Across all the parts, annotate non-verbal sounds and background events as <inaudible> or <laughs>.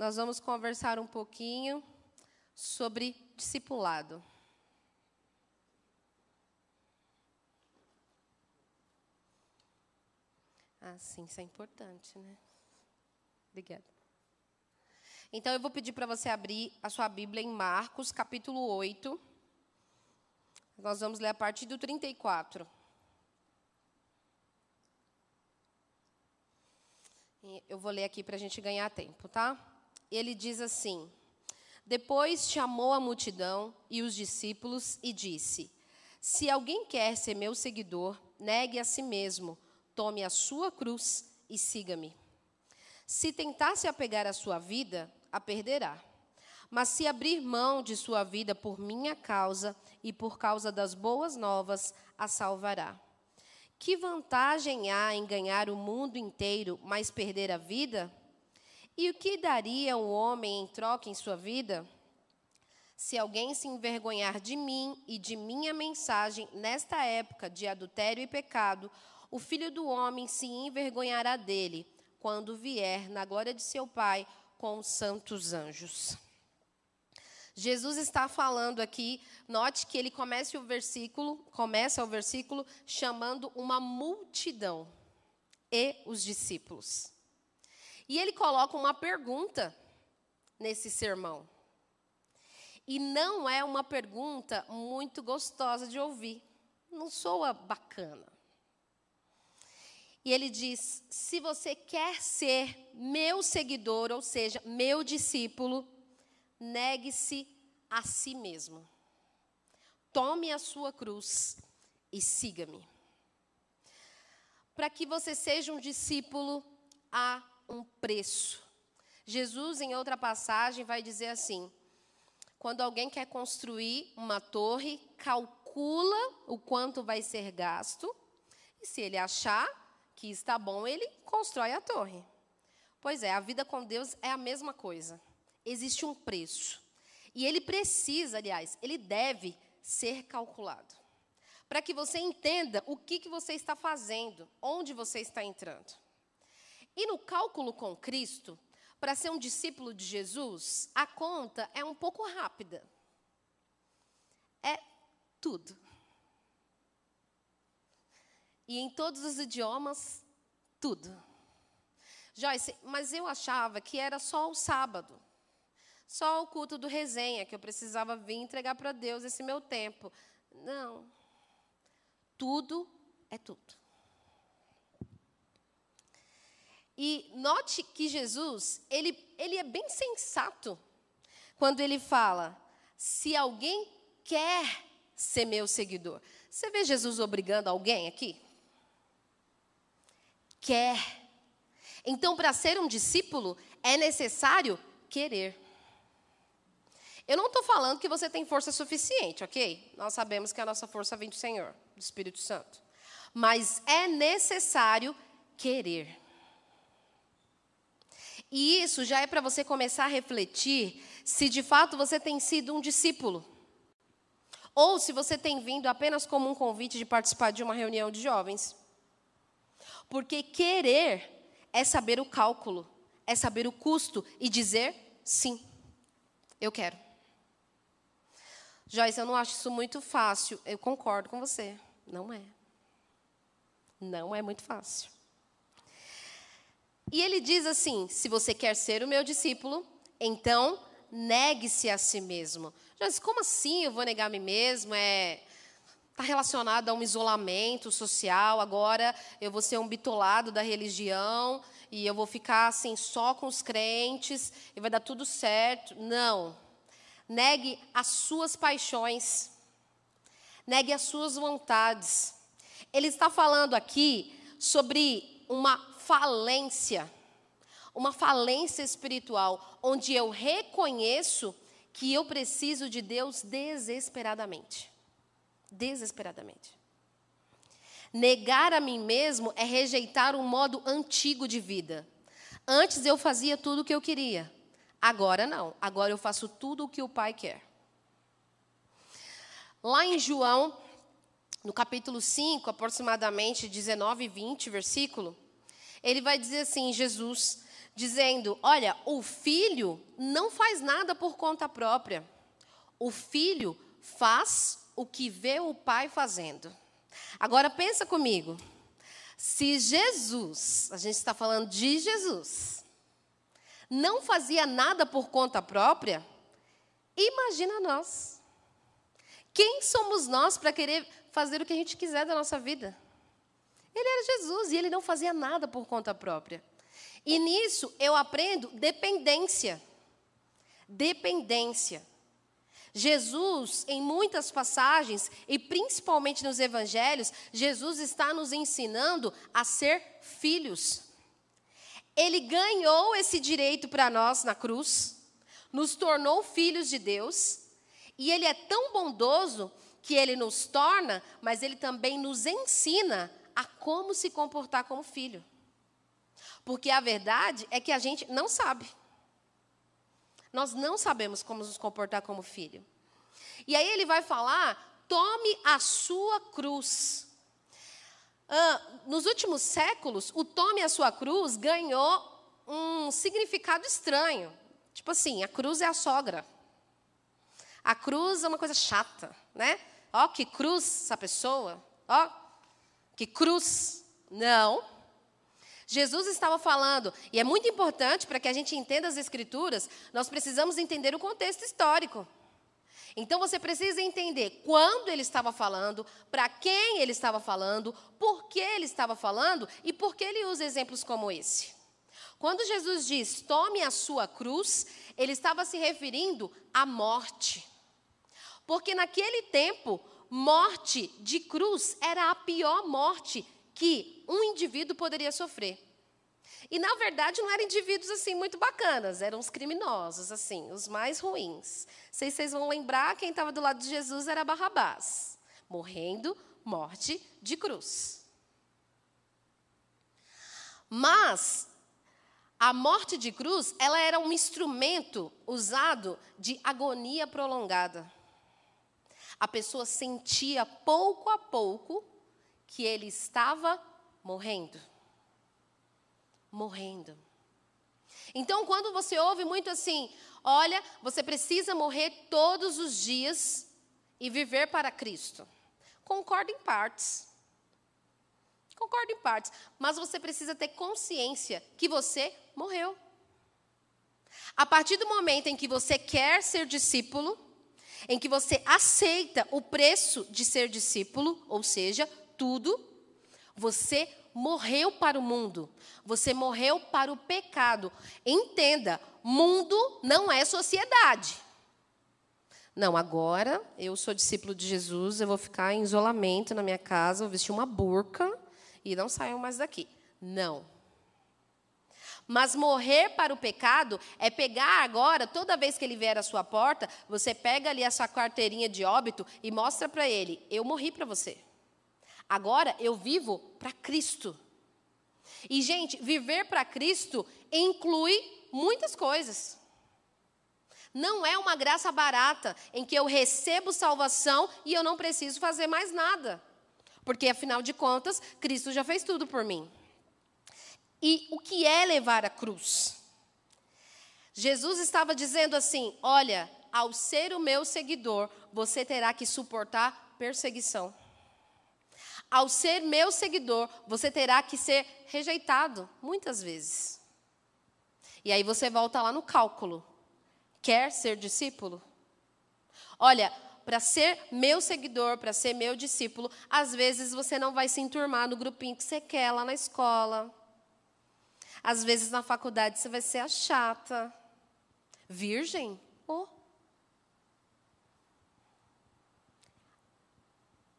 nós vamos conversar um pouquinho sobre discipulado. Ah, sim, isso é importante, né? Obrigada. Então, eu vou pedir para você abrir a sua Bíblia em Marcos, capítulo 8. Nós vamos ler a partir do 34. Eu vou ler aqui para a gente ganhar tempo, tá? Ele diz assim: Depois chamou a multidão e os discípulos e disse: Se alguém quer ser meu seguidor, negue a si mesmo, tome a sua cruz e siga-me. Se tentar se apegar à sua vida, a perderá. Mas se abrir mão de sua vida por minha causa e por causa das boas novas, a salvará. Que vantagem há em ganhar o mundo inteiro, mas perder a vida? E o que daria um homem em troca em sua vida? Se alguém se envergonhar de mim e de minha mensagem nesta época de adultério e pecado, o filho do homem se envergonhará dele, quando vier na glória de seu Pai com os santos anjos. Jesus está falando aqui, note que ele começa o versículo, começa o versículo chamando uma multidão e os discípulos. E ele coloca uma pergunta nesse sermão. E não é uma pergunta muito gostosa de ouvir. Não soa bacana. E ele diz: se você quer ser meu seguidor, ou seja, meu discípulo, negue-se a si mesmo. Tome a sua cruz e siga-me. Para que você seja um discípulo, há um preço. Jesus, em outra passagem, vai dizer assim: quando alguém quer construir uma torre, calcula o quanto vai ser gasto, e se ele achar que está bom, ele constrói a torre. Pois é, a vida com Deus é a mesma coisa. Existe um preço. E ele precisa, aliás, ele deve ser calculado. Para que você entenda o que, que você está fazendo, onde você está entrando. E no cálculo com Cristo, para ser um discípulo de Jesus, a conta é um pouco rápida. É tudo e em todos os idiomas, tudo. Joyce, mas eu achava que era só o sábado, só o culto do resenha, que eu precisava vir entregar para Deus esse meu tempo. Não. Tudo é tudo. E note que Jesus, ele, ele é bem sensato quando ele fala: se alguém quer ser meu seguidor. Você vê Jesus obrigando alguém aqui? quer. Então, para ser um discípulo, é necessário querer. Eu não estou falando que você tem força suficiente, ok? Nós sabemos que a nossa força vem do Senhor, do Espírito Santo. Mas é necessário querer. E isso já é para você começar a refletir se de fato você tem sido um discípulo. Ou se você tem vindo apenas como um convite de participar de uma reunião de jovens. Porque querer é saber o cálculo, é saber o custo e dizer sim, eu quero. Joyce, eu não acho isso muito fácil. Eu concordo com você. Não é. Não é muito fácil. E ele diz assim: se você quer ser o meu discípulo, então negue-se a si mesmo. Joyce, como assim eu vou negar a mim mesmo? É está relacionado a um isolamento social. Agora eu vou ser um bitolado da religião e eu vou ficar assim só com os crentes e vai dar tudo certo. Não. Negue as suas paixões. Negue as suas vontades. Ele está falando aqui sobre uma falência, uma falência espiritual, onde eu reconheço que eu preciso de Deus desesperadamente desesperadamente. Negar a mim mesmo é rejeitar um modo antigo de vida. Antes eu fazia tudo o que eu queria. Agora não. Agora eu faço tudo o que o Pai quer. Lá em João, no capítulo 5, aproximadamente 19 e 20, versículo, ele vai dizer assim: Jesus, dizendo: Olha, o filho não faz nada por conta própria. O filho faz o que vê o pai fazendo. Agora pensa comigo. Se Jesus, a gente está falando de Jesus, não fazia nada por conta própria, imagina nós. Quem somos nós para querer fazer o que a gente quiser da nossa vida? Ele era Jesus e ele não fazia nada por conta própria. E nisso eu aprendo dependência. Dependência. Jesus, em muitas passagens, e principalmente nos evangelhos, Jesus está nos ensinando a ser filhos. Ele ganhou esse direito para nós na cruz, nos tornou filhos de Deus, e ele é tão bondoso que ele nos torna, mas ele também nos ensina a como se comportar como filho. Porque a verdade é que a gente não sabe. Nós não sabemos como nos comportar como filho. E aí ele vai falar: tome a sua cruz. Ah, nos últimos séculos, o tome a sua cruz ganhou um significado estranho. Tipo assim, a cruz é a sogra. A cruz é uma coisa chata, né? Ó, que cruz essa pessoa. Ó, que cruz. Não. Jesus estava falando, e é muito importante para que a gente entenda as Escrituras, nós precisamos entender o contexto histórico. Então você precisa entender quando ele estava falando, para quem ele estava falando, por que ele estava falando e por que ele usa exemplos como esse. Quando Jesus diz tome a sua cruz, ele estava se referindo à morte. Porque naquele tempo, morte de cruz era a pior morte que um indivíduo poderia sofrer. E na verdade não eram indivíduos assim muito bacanas, eram os criminosos, assim, os mais ruins. Sei se vocês vão lembrar, quem estava do lado de Jesus era Barrabás, morrendo morte de cruz. Mas a morte de cruz, ela era um instrumento usado de agonia prolongada. A pessoa sentia pouco a pouco que ele estava morrendo. Morrendo. Então, quando você ouve muito assim, olha, você precisa morrer todos os dias e viver para Cristo. Concordo em partes. Concordo em partes. Mas você precisa ter consciência que você morreu. A partir do momento em que você quer ser discípulo, em que você aceita o preço de ser discípulo, ou seja, tudo, você morreu para o mundo, você morreu para o pecado. Entenda, mundo não é sociedade. Não, agora eu sou discípulo de Jesus, eu vou ficar em isolamento na minha casa, vou vestir uma burca e não saio mais daqui. Não. Mas morrer para o pecado é pegar agora, toda vez que ele vier à sua porta, você pega ali a sua carteirinha de óbito e mostra para ele: eu morri para você. Agora eu vivo para Cristo. E, gente, viver para Cristo inclui muitas coisas. Não é uma graça barata em que eu recebo salvação e eu não preciso fazer mais nada. Porque, afinal de contas, Cristo já fez tudo por mim. E o que é levar a cruz? Jesus estava dizendo assim: olha, ao ser o meu seguidor, você terá que suportar perseguição ao ser meu seguidor, você terá que ser rejeitado muitas vezes. E aí você volta lá no cálculo. Quer ser discípulo? Olha, para ser meu seguidor, para ser meu discípulo, às vezes você não vai se enturmar no grupinho que você quer lá na escola. Às vezes na faculdade você vai ser a chata. Virgem? Oh.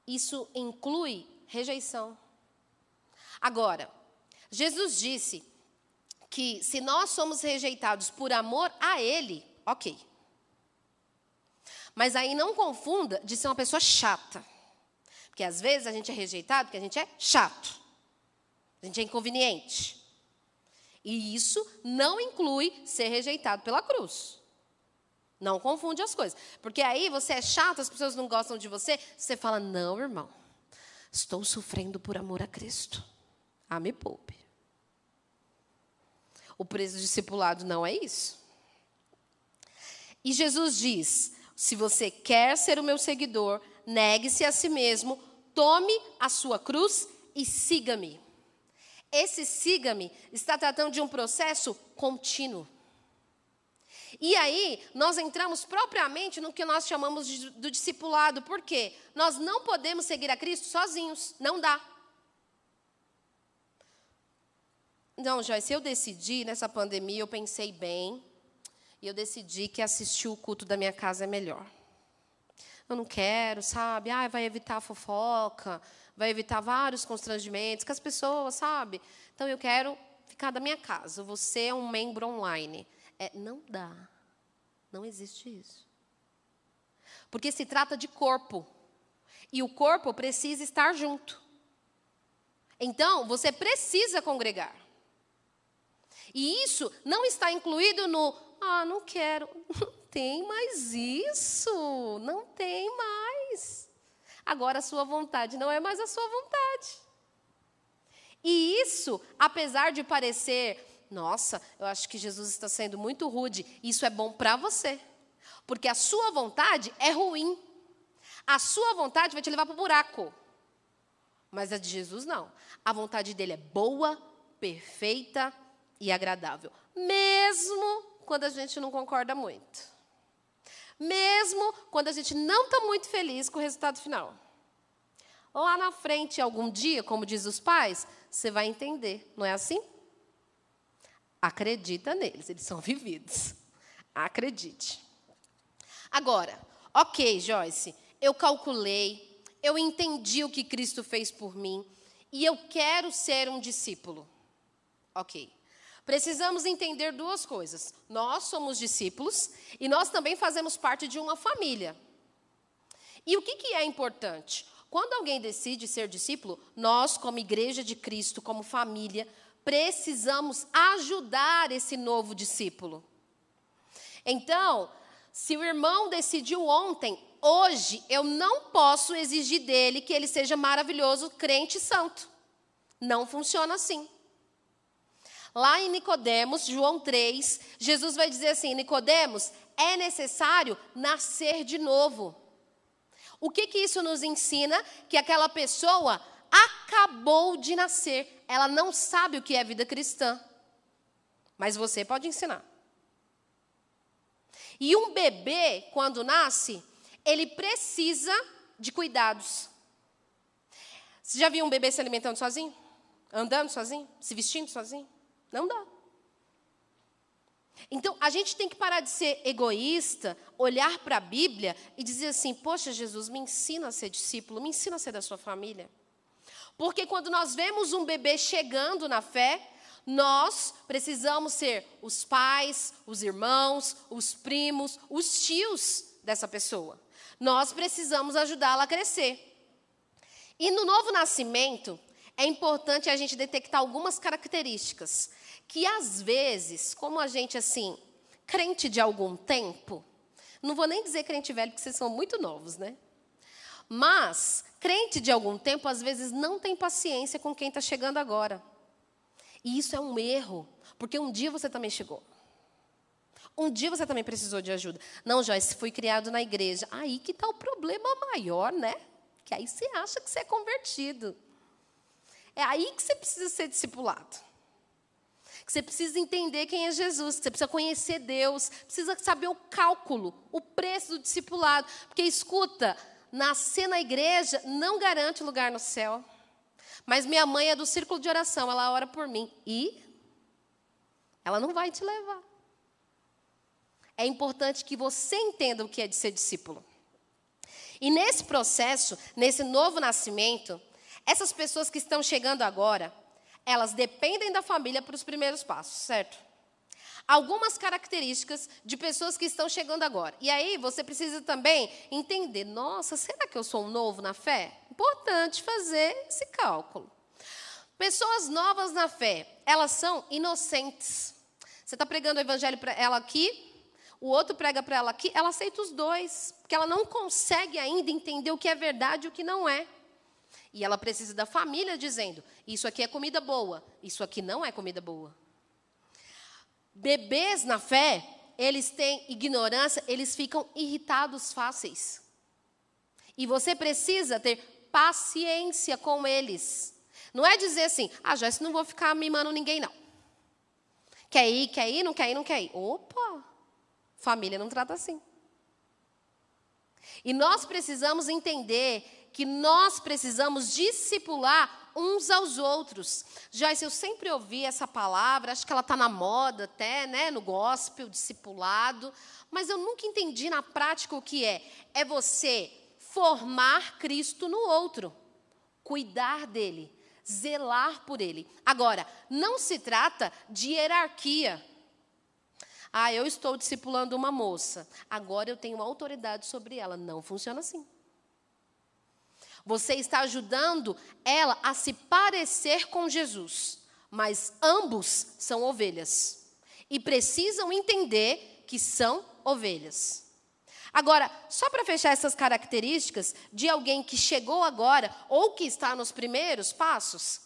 Isso inclui rejeição. Agora, Jesus disse que se nós somos rejeitados por amor a Ele, ok. Mas aí não confunda de ser uma pessoa chata. Porque às vezes a gente é rejeitado porque a gente é chato. A gente é inconveniente. E isso não inclui ser rejeitado pela cruz. Não confunde as coisas. Porque aí você é chato, as pessoas não gostam de você, você fala: não, irmão. Estou sofrendo por amor a Cristo. Ah, me poupe. O preço do discipulado não é isso. E Jesus diz: se você quer ser o meu seguidor, negue-se a si mesmo, tome a sua cruz e siga-me. Esse siga-me está tratando de um processo contínuo. E aí, nós entramos propriamente no que nós chamamos de, do discipulado. Por quê? Nós não podemos seguir a Cristo sozinhos. Não dá. Não, Joyce, eu decidi nessa pandemia, eu pensei bem, e eu decidi que assistir o culto da minha casa é melhor. Eu não quero, sabe? Ah, vai evitar a fofoca, vai evitar vários constrangimentos com as pessoas, sabe? Então eu quero ficar da minha casa. Você é um membro online. É, não dá. Não existe isso. Porque se trata de corpo. E o corpo precisa estar junto. Então, você precisa congregar. E isso não está incluído no, ah, não quero. <laughs> Não tem mais isso. Não tem mais. Agora a sua vontade não é mais a sua vontade. E isso, apesar de parecer, nossa, eu acho que Jesus está sendo muito rude, isso é bom para você. Porque a sua vontade é ruim. A sua vontade vai te levar para o buraco. Mas a de Jesus não. A vontade dele é boa, perfeita e agradável. Mesmo quando a gente não concorda muito. Mesmo quando a gente não está muito feliz com o resultado final. Lá na frente, algum dia, como diz os pais, você vai entender, não é assim? Acredita neles, eles são vividos. Acredite. Agora, ok, Joyce, eu calculei, eu entendi o que Cristo fez por mim e eu quero ser um discípulo. Ok. Precisamos entender duas coisas. Nós somos discípulos e nós também fazemos parte de uma família. E o que, que é importante? Quando alguém decide ser discípulo, nós, como igreja de Cristo, como família, precisamos ajudar esse novo discípulo. Então, se o irmão decidiu ontem, hoje eu não posso exigir dele que ele seja maravilhoso, crente e santo. Não funciona assim. Lá em Nicodemos, João 3, Jesus vai dizer assim: Nicodemos, é necessário nascer de novo. O que, que isso nos ensina? Que aquela pessoa acabou de nascer. Ela não sabe o que é vida cristã. Mas você pode ensinar. E um bebê, quando nasce, ele precisa de cuidados. Você já viu um bebê se alimentando sozinho? Andando sozinho? Se vestindo sozinho? Não dá. Então, a gente tem que parar de ser egoísta, olhar para a Bíblia e dizer assim: Poxa, Jesus, me ensina a ser discípulo, me ensina a ser da sua família. Porque quando nós vemos um bebê chegando na fé, nós precisamos ser os pais, os irmãos, os primos, os tios dessa pessoa. Nós precisamos ajudá-la a crescer. E no novo nascimento, é importante a gente detectar algumas características que às vezes, como a gente assim, crente de algum tempo, não vou nem dizer crente velho, porque vocês são muito novos, né? Mas, crente de algum tempo, às vezes não tem paciência com quem está chegando agora. E isso é um erro, porque um dia você também chegou. Um dia você também precisou de ajuda. Não, Joyce, fui criado na igreja. Aí que está o problema maior, né? Que aí você acha que você é convertido. É aí que você precisa ser discipulado que você precisa entender quem é Jesus, que você precisa conhecer Deus, precisa saber o cálculo, o preço do discipulado. Porque, escuta, nascer na igreja não garante lugar no céu. Mas minha mãe é do círculo de oração, ela ora por mim. E ela não vai te levar. É importante que você entenda o que é de ser discípulo. E nesse processo, nesse novo nascimento, essas pessoas que estão chegando agora, elas dependem da família para os primeiros passos, certo? Algumas características de pessoas que estão chegando agora. E aí você precisa também entender: nossa, será que eu sou um novo na fé? Importante fazer esse cálculo. Pessoas novas na fé, elas são inocentes. Você está pregando o evangelho para ela aqui, o outro prega para ela aqui, ela aceita os dois, porque ela não consegue ainda entender o que é verdade e o que não é. E ela precisa da família dizendo: isso aqui é comida boa, isso aqui não é comida boa. Bebês na fé, eles têm ignorância, eles ficam irritados fáceis. E você precisa ter paciência com eles. Não é dizer assim, ah, Joyce, não vou ficar mimando ninguém, não. Quer ir, quer ir, não quer ir, não quer ir. Opa! Família não trata assim. E nós precisamos entender que nós precisamos discipular uns aos outros. Joyce, eu sempre ouvi essa palavra, acho que ela está na moda até, né, no gospel, discipulado, mas eu nunca entendi na prática o que é. É você formar Cristo no outro, cuidar dele, zelar por ele. Agora, não se trata de hierarquia. Ah, eu estou discipulando uma moça, agora eu tenho autoridade sobre ela. Não funciona assim. Você está ajudando ela a se parecer com Jesus, mas ambos são ovelhas e precisam entender que são ovelhas. Agora, só para fechar essas características de alguém que chegou agora ou que está nos primeiros passos,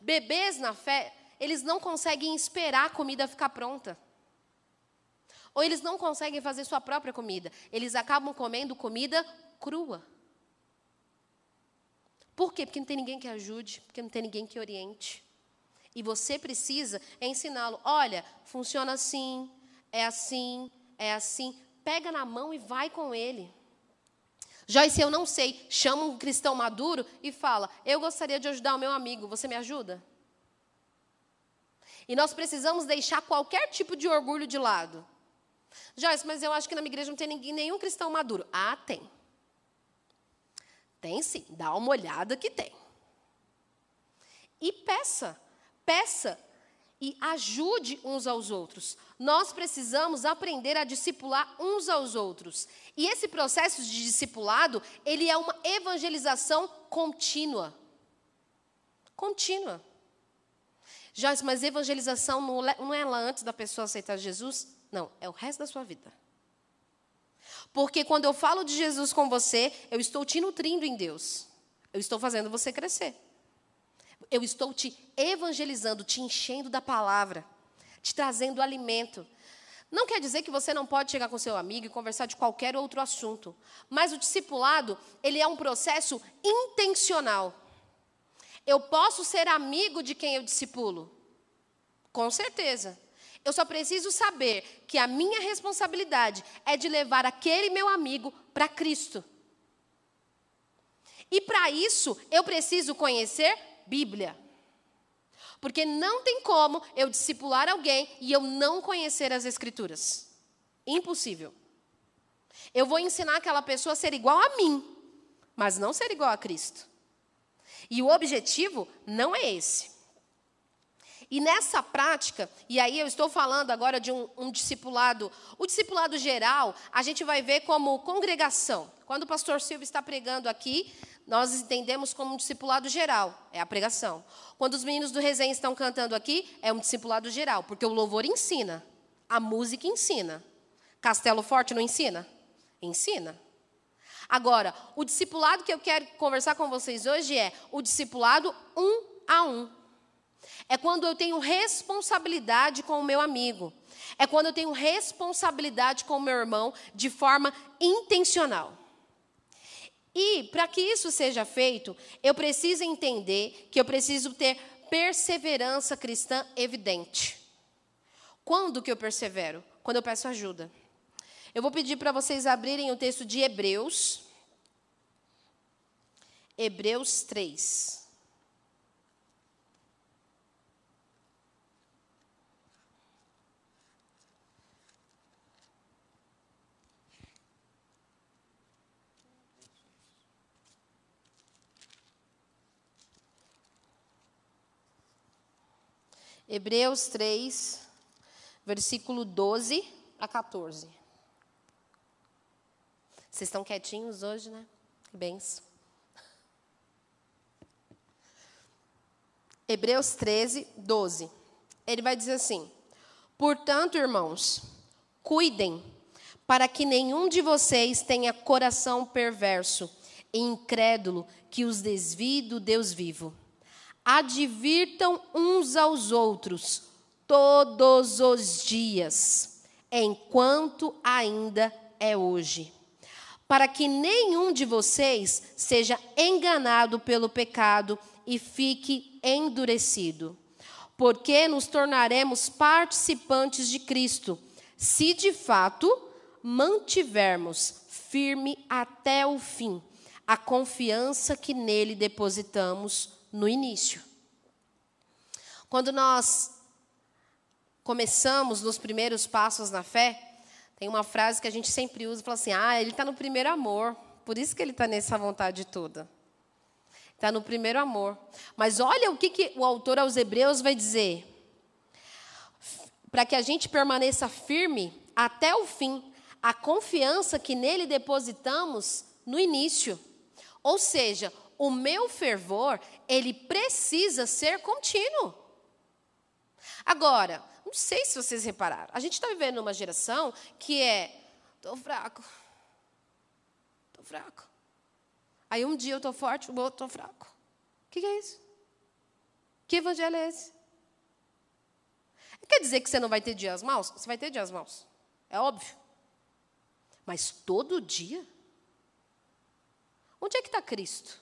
bebês na fé, eles não conseguem esperar a comida ficar pronta. Ou eles não conseguem fazer sua própria comida. Eles acabam comendo comida crua. Por quê? Porque não tem ninguém que ajude, porque não tem ninguém que oriente. E você precisa ensiná-lo. Olha, funciona assim, é assim, é assim. Pega na mão e vai com ele. Joyce, eu não sei, chama um cristão maduro e fala: Eu gostaria de ajudar o meu amigo, você me ajuda? E nós precisamos deixar qualquer tipo de orgulho de lado. Joyce, mas eu acho que na minha igreja não tem ninguém, nenhum cristão maduro. Ah, tem. Tem sim, dá uma olhada que tem. E peça, peça e ajude uns aos outros. Nós precisamos aprender a discipular uns aos outros. E esse processo de discipulado, ele é uma evangelização contínua. Contínua. Joyce, mas evangelização não é lá antes da pessoa aceitar Jesus? Não, é o resto da sua vida. Porque quando eu falo de Jesus com você, eu estou te nutrindo em Deus. Eu estou fazendo você crescer. Eu estou te evangelizando, te enchendo da palavra, te trazendo alimento. Não quer dizer que você não pode chegar com seu amigo e conversar de qualquer outro assunto, mas o discipulado, ele é um processo intencional. Eu posso ser amigo de quem eu discipulo? Com certeza. Eu só preciso saber que a minha responsabilidade é de levar aquele meu amigo para Cristo. E para isso, eu preciso conhecer Bíblia. Porque não tem como eu discipular alguém e eu não conhecer as Escrituras. Impossível. Eu vou ensinar aquela pessoa a ser igual a mim, mas não ser igual a Cristo. E o objetivo não é esse. E nessa prática, e aí eu estou falando agora de um, um, discipulado, o discipulado geral, a gente vai ver como congregação. Quando o pastor Silvio está pregando aqui, nós entendemos como um discipulado geral, é a pregação. Quando os meninos do resenha estão cantando aqui, é um discipulado geral, porque o louvor ensina, a música ensina. Castelo Forte não ensina? Ensina. Agora, o discipulado que eu quero conversar com vocês hoje é o discipulado um a um. É quando eu tenho responsabilidade com o meu amigo. É quando eu tenho responsabilidade com o meu irmão de forma intencional. E para que isso seja feito, eu preciso entender que eu preciso ter perseverança cristã evidente. Quando que eu persevero? Quando eu peço ajuda. Eu vou pedir para vocês abrirem o texto de Hebreus. Hebreus 3. Hebreus 3, versículo 12 a 14. Vocês estão quietinhos hoje, né? Que benção. Hebreus 13, 12. Ele vai dizer assim: Portanto, irmãos, cuidem para que nenhum de vocês tenha coração perverso e incrédulo que os desvie do Deus vivo advirtam uns aos outros todos os dias, enquanto ainda é hoje, para que nenhum de vocês seja enganado pelo pecado e fique endurecido. Porque nos tornaremos participantes de Cristo, se de fato mantivermos firme até o fim a confiança que nele depositamos no início. Quando nós começamos nos primeiros passos na fé, tem uma frase que a gente sempre usa, fala assim: "Ah, ele está no primeiro amor, por isso que ele está nessa vontade toda." Está no primeiro amor. Mas olha o que, que o autor aos Hebreus vai dizer. Para que a gente permaneça firme até o fim, a confiança que nele depositamos no início. Ou seja, o meu fervor, ele precisa ser contínuo. Agora, não sei se vocês repararam, a gente está vivendo numa geração que é, estou fraco, estou fraco. Aí um dia eu estou forte, o outro estou fraco. O que, que é isso? Que evangelho é esse? Quer dizer que você não vai ter dias maus? Você vai ter dias maus. É óbvio. Mas todo dia? Onde é que está Cristo?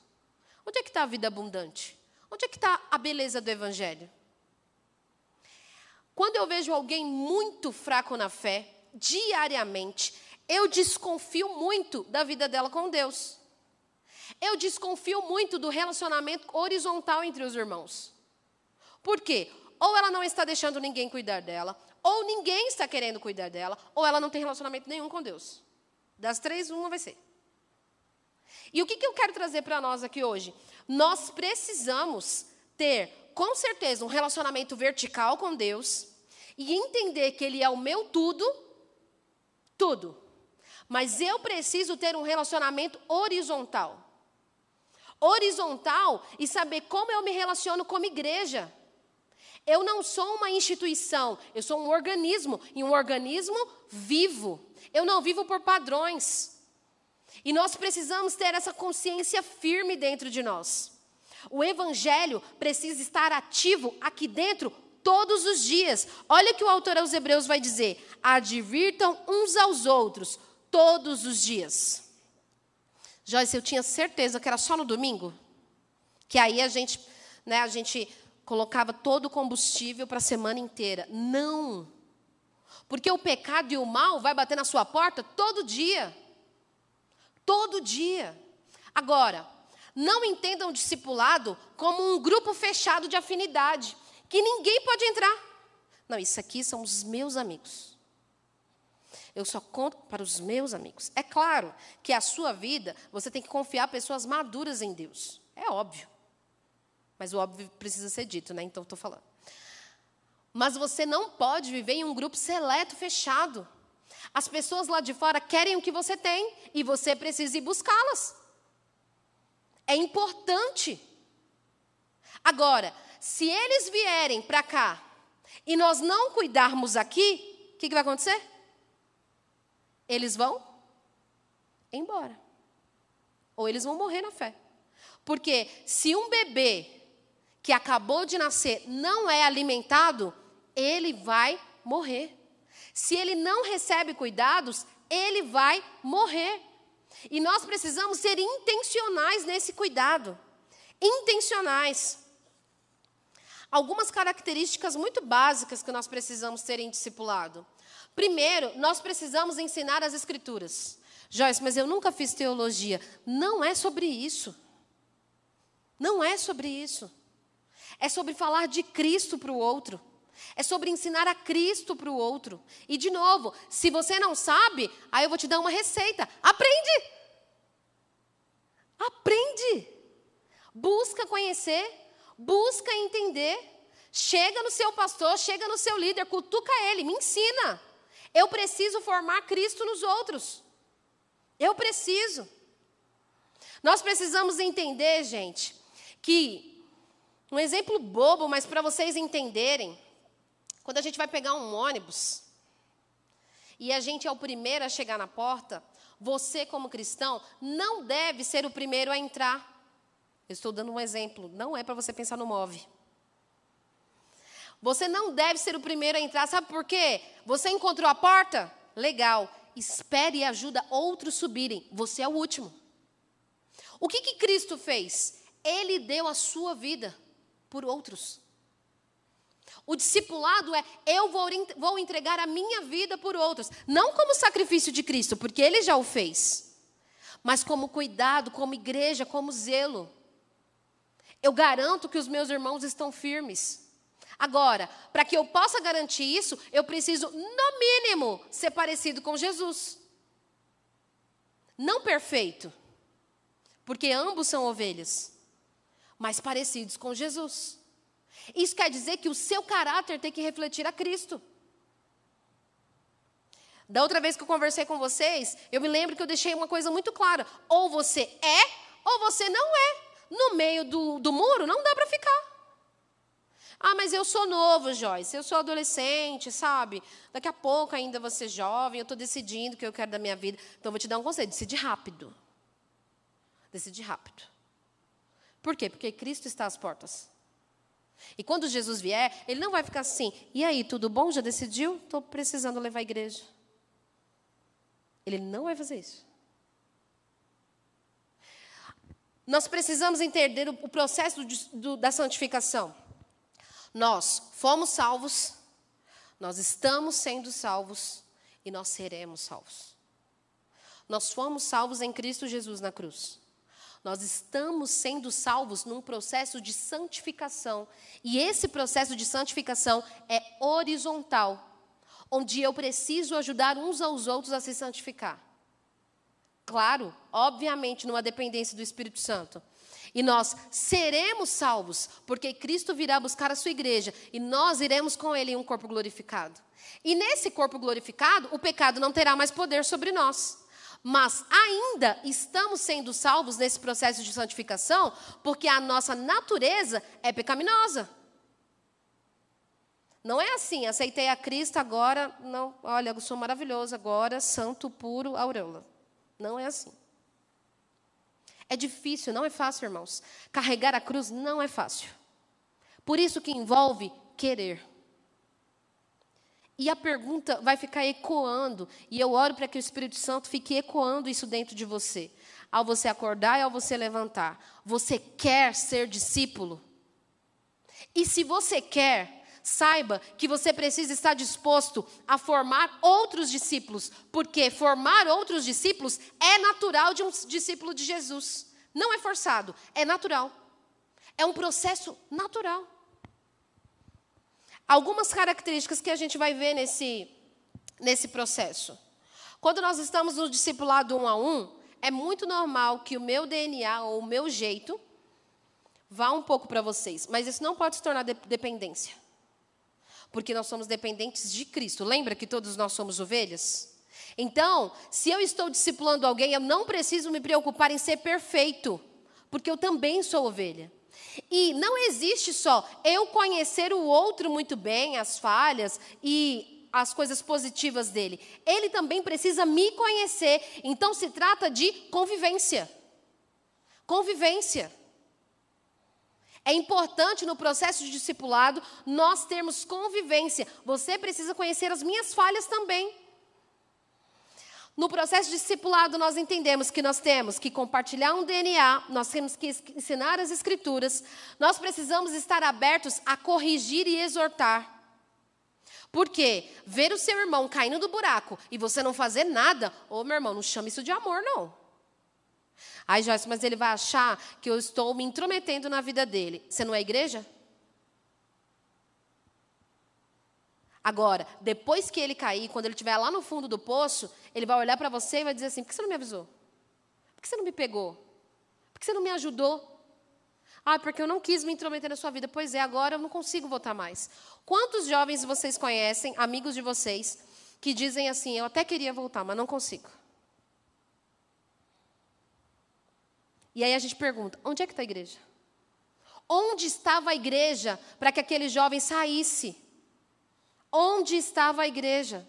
Onde é que está a vida abundante? Onde é que está a beleza do Evangelho? Quando eu vejo alguém muito fraco na fé, diariamente, eu desconfio muito da vida dela com Deus. Eu desconfio muito do relacionamento horizontal entre os irmãos. Por quê? Ou ela não está deixando ninguém cuidar dela, ou ninguém está querendo cuidar dela, ou ela não tem relacionamento nenhum com Deus. Das três, uma vai ser. E o que, que eu quero trazer para nós aqui hoje? Nós precisamos ter, com certeza, um relacionamento vertical com Deus e entender que Ele é o meu tudo, tudo. Mas eu preciso ter um relacionamento horizontal. Horizontal e saber como eu me relaciono como igreja. Eu não sou uma instituição, eu sou um organismo, e um organismo vivo. Eu não vivo por padrões. E nós precisamos ter essa consciência firme dentro de nós. O evangelho precisa estar ativo aqui dentro todos os dias. Olha o que o autor aos Hebreus vai dizer: advirtam uns aos outros todos os dias. Joyce, eu tinha certeza que era só no domingo, que aí a gente, né, a gente colocava todo o combustível para a semana inteira. Não. Porque o pecado e o mal vai bater na sua porta todo dia. Todo dia. Agora, não entendam discipulado como um grupo fechado de afinidade, que ninguém pode entrar. Não, isso aqui são os meus amigos. Eu só conto para os meus amigos. É claro que a sua vida, você tem que confiar pessoas maduras em Deus. É óbvio. Mas o óbvio precisa ser dito, né? Então estou falando. Mas você não pode viver em um grupo seleto, fechado. As pessoas lá de fora querem o que você tem e você precisa ir buscá-las. É importante. Agora, se eles vierem para cá e nós não cuidarmos aqui, o que, que vai acontecer? Eles vão embora. Ou eles vão morrer na fé. Porque se um bebê que acabou de nascer não é alimentado, ele vai morrer. Se ele não recebe cuidados, ele vai morrer. E nós precisamos ser intencionais nesse cuidado. Intencionais. Algumas características muito básicas que nós precisamos ter em discipulado. Primeiro, nós precisamos ensinar as Escrituras. Joyce, mas eu nunca fiz teologia. Não é sobre isso. Não é sobre isso. É sobre falar de Cristo para o outro. É sobre ensinar a Cristo para o outro. E, de novo, se você não sabe, aí eu vou te dar uma receita. Aprende! Aprende! Busca conhecer, busca entender. Chega no seu pastor, chega no seu líder, cutuca ele, me ensina. Eu preciso formar Cristo nos outros. Eu preciso. Nós precisamos entender, gente, que um exemplo bobo, mas para vocês entenderem, quando a gente vai pegar um ônibus e a gente é o primeiro a chegar na porta, você, como cristão, não deve ser o primeiro a entrar. Eu estou dando um exemplo, não é para você pensar no move. Você não deve ser o primeiro a entrar, sabe por quê? Você encontrou a porta? Legal. Espere e ajuda outros subirem. Você é o último. O que, que Cristo fez? Ele deu a sua vida por outros. O discipulado é eu vou, vou entregar a minha vida por outros. Não como sacrifício de Cristo, porque ele já o fez. Mas como cuidado, como igreja, como zelo. Eu garanto que os meus irmãos estão firmes. Agora, para que eu possa garantir isso, eu preciso, no mínimo, ser parecido com Jesus. Não perfeito, porque ambos são ovelhas, mas parecidos com Jesus. Isso quer dizer que o seu caráter tem que refletir a Cristo. Da outra vez que eu conversei com vocês, eu me lembro que eu deixei uma coisa muito clara: ou você é, ou você não é. No meio do, do muro não dá para ficar. Ah, mas eu sou novo, Joyce, eu sou adolescente, sabe? Daqui a pouco ainda vou ser jovem, eu estou decidindo o que eu quero da minha vida. Então, vou te dar um conselho: decide rápido. Decide rápido. Por quê? Porque Cristo está às portas. E quando Jesus vier, ele não vai ficar assim: e aí, tudo bom? Já decidiu? Estou precisando levar a igreja. Ele não vai fazer isso. Nós precisamos entender o processo do, da santificação. Nós fomos salvos, nós estamos sendo salvos e nós seremos salvos. Nós fomos salvos em Cristo Jesus na cruz. Nós estamos sendo salvos num processo de santificação. E esse processo de santificação é horizontal, onde eu preciso ajudar uns aos outros a se santificar. Claro, obviamente, numa dependência do Espírito Santo. E nós seremos salvos, porque Cristo virá buscar a sua igreja e nós iremos com ele em um corpo glorificado. E nesse corpo glorificado, o pecado não terá mais poder sobre nós. Mas ainda estamos sendo salvos nesse processo de santificação, porque a nossa natureza é pecaminosa. Não é assim, aceitei a Cristo agora, não, olha, eu sou maravilhoso agora, santo, puro, auréola. Não é assim. É difícil, não é fácil, irmãos. Carregar a cruz não é fácil. Por isso que envolve querer. E a pergunta vai ficar ecoando, e eu oro para que o Espírito Santo fique ecoando isso dentro de você. Ao você acordar e ao você levantar. Você quer ser discípulo? E se você quer, saiba que você precisa estar disposto a formar outros discípulos, porque formar outros discípulos é natural de um discípulo de Jesus. Não é forçado, é natural. É um processo natural. Algumas características que a gente vai ver nesse, nesse processo. Quando nós estamos no discipulado um a um, é muito normal que o meu DNA ou o meu jeito vá um pouco para vocês, mas isso não pode se tornar de dependência. Porque nós somos dependentes de Cristo. Lembra que todos nós somos ovelhas? Então, se eu estou discipulando alguém, eu não preciso me preocupar em ser perfeito, porque eu também sou ovelha. E não existe só eu conhecer o outro muito bem, as falhas e as coisas positivas dele. Ele também precisa me conhecer. Então se trata de convivência. Convivência. É importante no processo de discipulado nós termos convivência. Você precisa conhecer as minhas falhas também. No processo discipulado, nós entendemos que nós temos que compartilhar um DNA, nós temos que ensinar as Escrituras, nós precisamos estar abertos a corrigir e exortar. Porque ver o seu irmão caindo do buraco e você não fazer nada, ô meu irmão, não chame isso de amor, não. Ai, Joyce, mas ele vai achar que eu estou me intrometendo na vida dele. Você não é igreja? Agora, depois que ele cair, quando ele estiver lá no fundo do poço, ele vai olhar para você e vai dizer assim: por que você não me avisou? Por que você não me pegou? Por que você não me ajudou? Ah, porque eu não quis me intrometer na sua vida. Pois é, agora eu não consigo votar mais. Quantos jovens vocês conhecem, amigos de vocês, que dizem assim: eu até queria voltar, mas não consigo? E aí a gente pergunta: onde é que está a igreja? Onde estava a igreja para que aquele jovem saísse? Onde estava a igreja?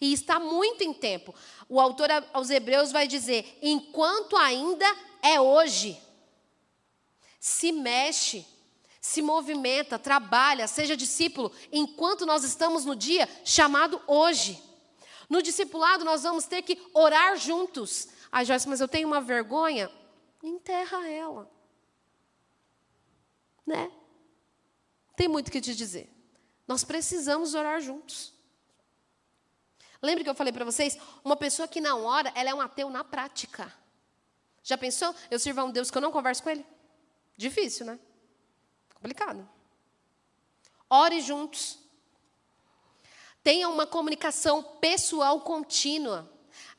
E está muito em tempo. O autor aos Hebreus vai dizer: enquanto ainda é hoje. Se mexe, se movimenta, trabalha, seja discípulo, enquanto nós estamos no dia chamado hoje. No discipulado, nós vamos ter que orar juntos. Ai, Joyce, mas eu tenho uma vergonha. Enterra ela. Né? Tem muito o que te dizer. Nós precisamos orar juntos. Lembra que eu falei para vocês? Uma pessoa que não ora, ela é um ateu na prática. Já pensou? Eu sirvo a um Deus que eu não converso com ele? Difícil, né? Complicado. Ore juntos. Tenha uma comunicação pessoal contínua.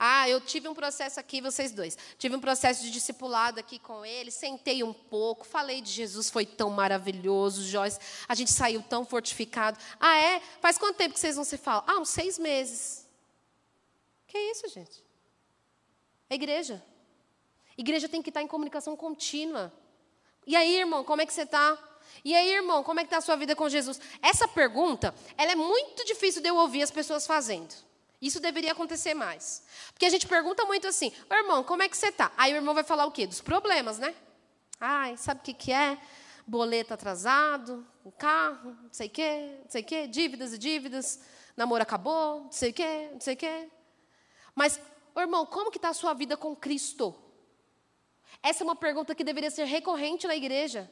Ah, eu tive um processo aqui, vocês dois. Tive um processo de discipulado aqui com ele, sentei um pouco, falei de Jesus, foi tão maravilhoso, Joyce. A gente saiu tão fortificado. Ah, é? Faz quanto tempo que vocês não se falam? Ah, uns seis meses. Que isso, gente? É igreja. Igreja tem que estar em comunicação contínua. E aí, irmão, como é que você está? E aí, irmão, como é que está a sua vida com Jesus? Essa pergunta, ela é muito difícil de eu ouvir as pessoas fazendo. Isso deveria acontecer mais. Porque a gente pergunta muito assim, irmão, como é que você está? Aí o irmão vai falar o quê? Dos problemas, né? Ai, sabe o que, que é? Boleto atrasado, um carro, não sei o quê, não sei o quê, dívidas e dívidas, namoro acabou, não sei o quê, não sei o quê. Mas, irmão, como que está a sua vida com Cristo? Essa é uma pergunta que deveria ser recorrente na igreja.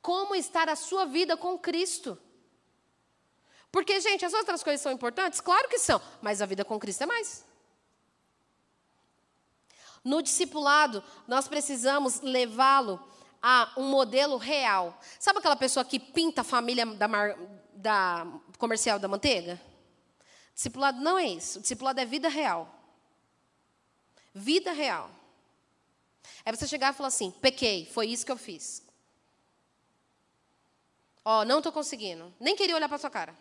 Como está a sua vida com Cristo? Porque, gente, as outras coisas são importantes? Claro que são, mas a vida com Cristo é mais. No discipulado, nós precisamos levá-lo a um modelo real. Sabe aquela pessoa que pinta a família da, mar, da comercial da manteiga? Discipulado não é isso. discipulado é vida real. Vida real. É você chegar e falar assim: pequei, foi isso que eu fiz. Ó, oh, não estou conseguindo. Nem queria olhar para sua cara.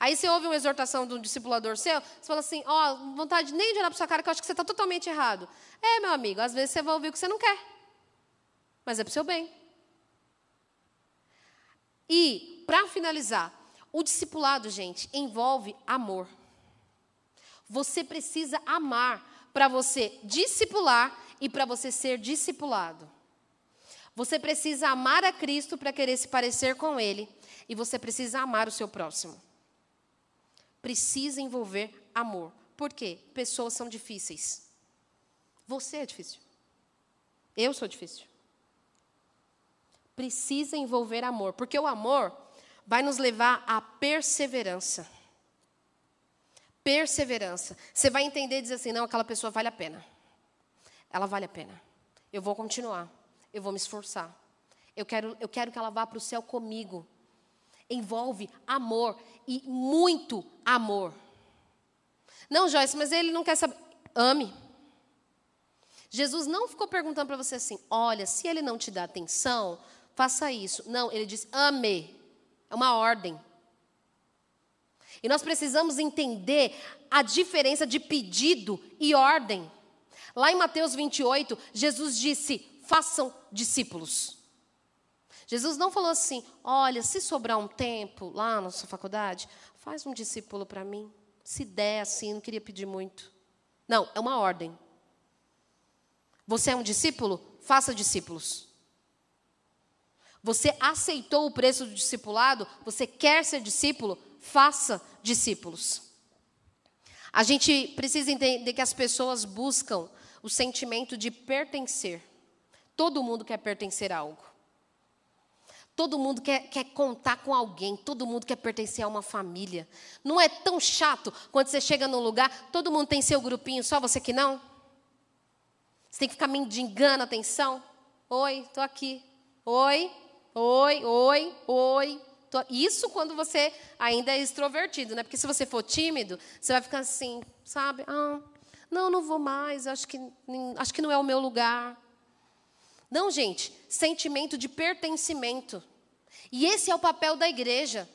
Aí você ouve uma exortação de um discipulador seu, você fala assim: ó, oh, vontade nem de olhar para sua cara, que eu acho que você está totalmente errado. É, meu amigo, às vezes você vai ouvir o que você não quer. Mas é para o seu bem. E, para finalizar, o discipulado, gente, envolve amor. Você precisa amar para você discipular e para você ser discipulado. Você precisa amar a Cristo para querer se parecer com Ele. E você precisa amar o seu próximo. Precisa envolver amor. Por quê? Pessoas são difíceis. Você é difícil. Eu sou difícil. Precisa envolver amor. Porque o amor vai nos levar à perseverança. Perseverança. Você vai entender e dizer assim: não, aquela pessoa vale a pena. Ela vale a pena. Eu vou continuar. Eu vou me esforçar. Eu quero, eu quero que ela vá para o céu comigo. Envolve amor e muito amor. Não, Joyce, mas ele não quer saber. Ame. Jesus não ficou perguntando para você assim: olha, se ele não te dá atenção, faça isso. Não, ele disse: ame. É uma ordem. E nós precisamos entender a diferença de pedido e ordem. Lá em Mateus 28, Jesus disse: façam discípulos. Jesus não falou assim: olha, se sobrar um tempo lá na sua faculdade, faz um discípulo para mim. Se der assim, não queria pedir muito. Não, é uma ordem. Você é um discípulo? Faça discípulos. Você aceitou o preço do discipulado? Você quer ser discípulo? Faça discípulos. A gente precisa entender que as pessoas buscam o sentimento de pertencer. Todo mundo quer pertencer a algo. Todo mundo quer, quer contar com alguém, todo mundo quer pertencer a uma família. Não é tão chato quando você chega num lugar, todo mundo tem seu grupinho, só você que não? Você tem que ficar mendigando atenção. Oi, estou aqui. Oi, Oi, oi, oi. Isso quando você ainda é extrovertido, né? Porque se você for tímido, você vai ficar assim, sabe? Ah, não, não vou mais, acho que, acho que não é o meu lugar. Não, gente, sentimento de pertencimento. E esse é o papel da igreja.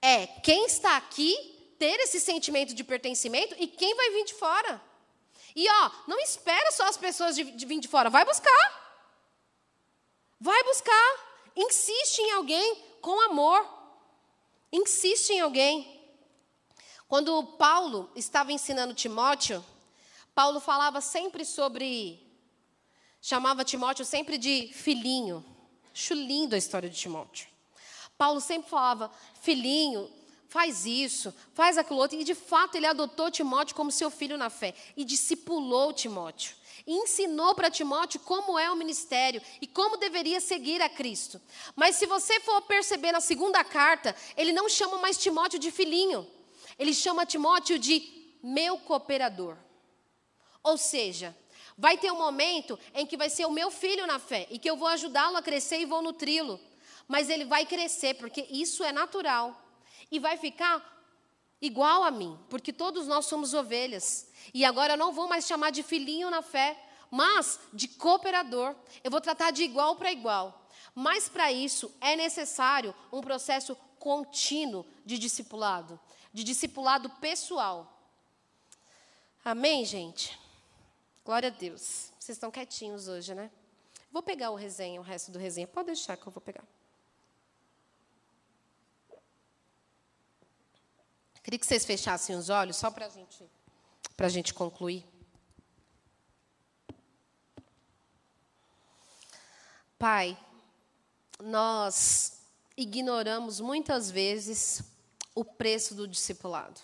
É quem está aqui ter esse sentimento de pertencimento e quem vai vir de fora. E ó, não espera só as pessoas de, de vir de fora, vai buscar. Vai buscar. Insiste em alguém com amor. Insiste em alguém. Quando Paulo estava ensinando Timóteo, Paulo falava sempre sobre. chamava Timóteo sempre de filhinho. Acho lindo a história de Timóteo. Paulo sempre falava, filhinho, faz isso, faz aquilo outro. E de fato ele adotou Timóteo como seu filho na fé e discipulou Timóteo. E ensinou para Timóteo como é o ministério e como deveria seguir a Cristo. Mas se você for perceber na segunda carta, ele não chama mais Timóteo de filhinho. Ele chama Timóteo de meu cooperador. Ou seja, vai ter um momento em que vai ser o meu filho na fé e que eu vou ajudá-lo a crescer e vou nutri-lo. Mas ele vai crescer, porque isso é natural. E vai ficar igual a mim, porque todos nós somos ovelhas. E agora eu não vou mais chamar de filhinho na fé, mas de cooperador. Eu vou tratar de igual para igual. Mas para isso é necessário um processo contínuo de discipulado, de discipulado pessoal. Amém, gente? Glória a Deus. Vocês estão quietinhos hoje, né? Vou pegar o resenha, o resto do resenha. Pode deixar que eu vou pegar. Queria que vocês fechassem os olhos, só para gente, a gente concluir. Pai, nós ignoramos muitas vezes o preço do discipulado.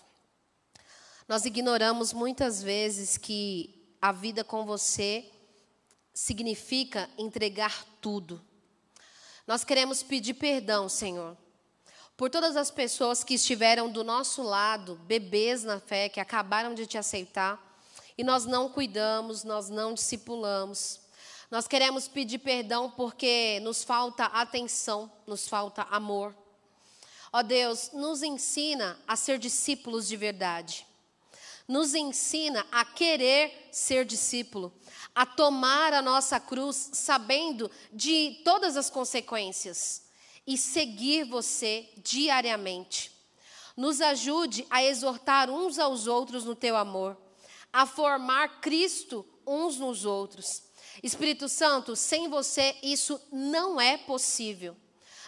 Nós ignoramos muitas vezes que a vida com você significa entregar tudo. Nós queremos pedir perdão, Senhor, por todas as pessoas que estiveram do nosso lado, bebês na fé, que acabaram de te aceitar, e nós não cuidamos, nós não discipulamos. Nós queremos pedir perdão porque nos falta atenção, nos falta amor. Ó Deus, nos ensina a ser discípulos de verdade nos ensina a querer ser discípulo, a tomar a nossa cruz sabendo de todas as consequências e seguir você diariamente. Nos ajude a exortar uns aos outros no teu amor, a formar Cristo uns nos outros. Espírito Santo, sem você isso não é possível.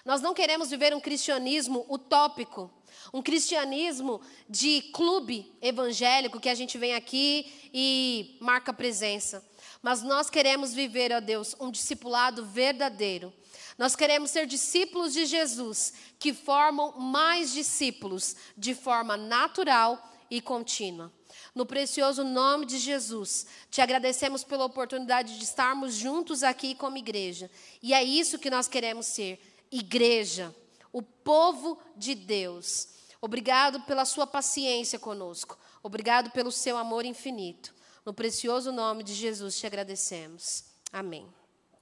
Nós não queremos viver um cristianismo utópico um cristianismo de clube evangélico que a gente vem aqui e marca presença. Mas nós queremos viver, ó Deus, um discipulado verdadeiro. Nós queremos ser discípulos de Jesus, que formam mais discípulos de forma natural e contínua. No precioso nome de Jesus, te agradecemos pela oportunidade de estarmos juntos aqui como igreja. E é isso que nós queremos ser: igreja, o povo de Deus Obrigado pela sua paciência conosco. Obrigado pelo seu amor infinito. No precioso nome de Jesus te agradecemos. Amém.